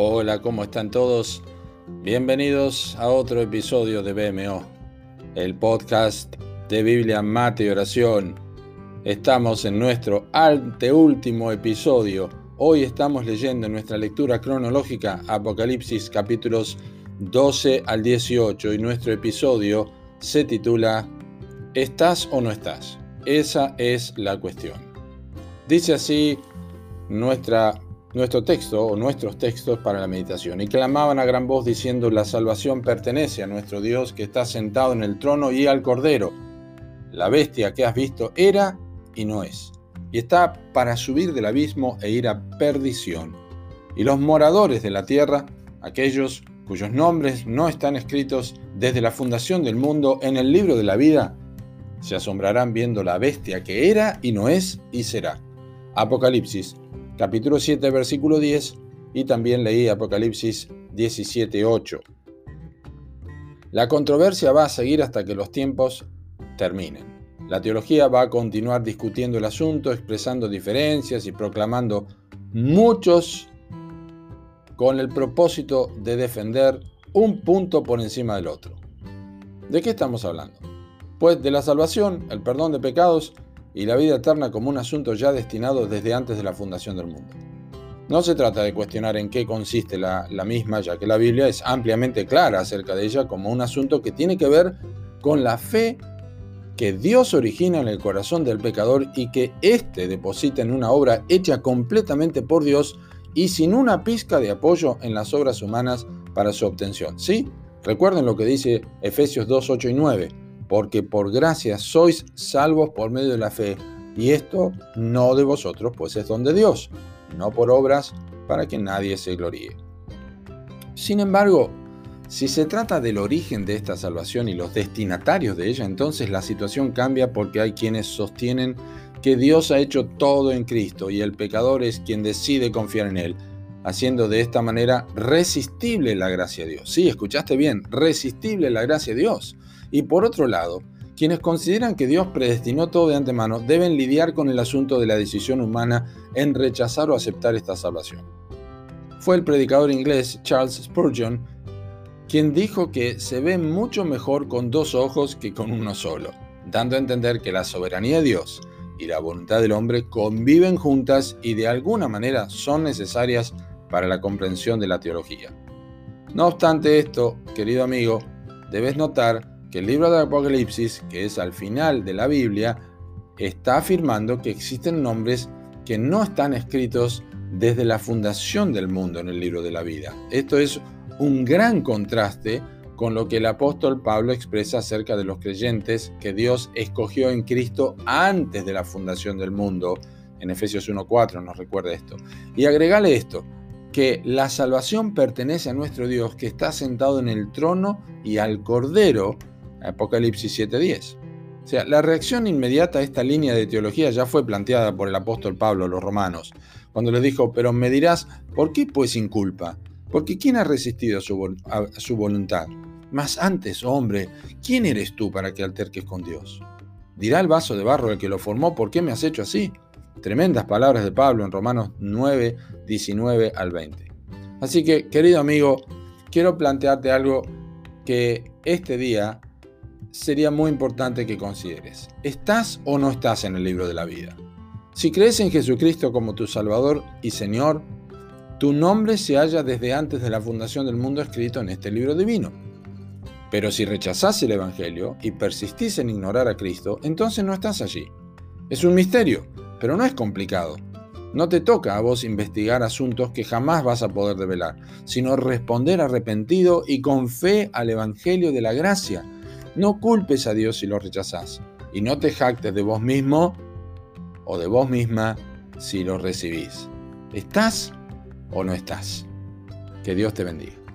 Hola, ¿cómo están todos? Bienvenidos a otro episodio de BMO, el podcast de Biblia, Mate y Oración. Estamos en nuestro anteúltimo episodio. Hoy estamos leyendo en nuestra lectura cronológica Apocalipsis capítulos 12 al 18 y nuestro episodio se titula ¿Estás o no estás? Esa es la cuestión. Dice así nuestra nuestro texto o nuestros textos para la meditación. Y clamaban a gran voz diciendo, la salvación pertenece a nuestro Dios que está sentado en el trono y al Cordero. La bestia que has visto era y no es. Y está para subir del abismo e ir a perdición. Y los moradores de la tierra, aquellos cuyos nombres no están escritos desde la fundación del mundo en el libro de la vida, se asombrarán viendo la bestia que era y no es y será. Apocalipsis capítulo 7, versículo 10, y también leí Apocalipsis 17, 8. La controversia va a seguir hasta que los tiempos terminen. La teología va a continuar discutiendo el asunto, expresando diferencias y proclamando muchos con el propósito de defender un punto por encima del otro. ¿De qué estamos hablando? Pues de la salvación, el perdón de pecados y la vida eterna como un asunto ya destinado desde antes de la fundación del mundo. No se trata de cuestionar en qué consiste la, misma, ya que la Biblia es ampliamente clara acerca de ella como un asunto que tiene que ver con la fe que Dios origina en el corazón del pecador y que éste deposita en una obra hecha completamente por Dios y sin una pizca de apoyo en las obras humanas para su obtención. ¿Sí? Recuerden lo que dice Efesios 2, 8 y 9 porque por gracia sois salvos por medio de la fe, y esto no de vosotros, pues es don de Dios, no por obras, para que nadie se gloríe. Sin embargo, si se trata del origen de esta salvación y los destinatarios de ella, entonces la situación cambia porque hay quienes sostienen que Dios ha hecho todo en Cristo y el pecador es quien decide confiar en Él, haciendo de esta manera resistible la gracia de Dios. Sí, escuchaste bien, resistible la gracia de Dios. Y por otro lado, quienes consideran que Dios predestinó todo de antemano deben lidiar con el asunto de la decisión humana en rechazar o aceptar esta salvación. Fue el predicador inglés Charles Spurgeon quien dijo que se ve mucho mejor con dos ojos que con uno solo, dando a entender que la soberanía de Dios y la voluntad del hombre conviven juntas y de alguna manera son necesarias para la comprensión de la teología. No obstante esto, querido amigo, debes notar que el libro de Apocalipsis, que es al final de la Biblia, está afirmando que existen nombres que no están escritos desde la fundación del mundo en el libro de la vida. Esto es un gran contraste con lo que el apóstol Pablo expresa acerca de los creyentes que Dios escogió en Cristo antes de la fundación del mundo. En Efesios 1.4 nos recuerda esto. Y agregale esto, que la salvación pertenece a nuestro Dios que está sentado en el trono y al Cordero Apocalipsis 7:10. O sea, la reacción inmediata a esta línea de teología ya fue planteada por el apóstol Pablo a los romanos, cuando les dijo, pero me dirás, ¿por qué pues sin culpa? Porque ¿quién ha resistido a su, voluntad? Más antes, hombre, ¿quién eres tú para que alterques con Dios? Dirá el vaso de barro el que lo formó, ¿por qué me has hecho así? Tremendas palabras de Pablo en Romanos 9, 19 al 20. Así que, querido amigo, quiero plantearte algo que este día sería muy importante que consideres. ¿Estás o no estás en el libro de la vida? Si crees en Jesucristo como tu Salvador y Señor, tu nombre se halla desde antes de la fundación del mundo escrito en este libro divino. Pero si rechazás el Evangelio y persistís en ignorar a Cristo, entonces no estás allí. Es un misterio, pero no es complicado. No te toca a vos investigar asuntos que jamás vas a poder develar, sino responder arrepentido y con fe al Evangelio de la gracia no culpes a Dios si lo rechazás y no te jactes de vos mismo o de vos misma si lo recibís. ¿Estás o no estás? Que Dios te bendiga.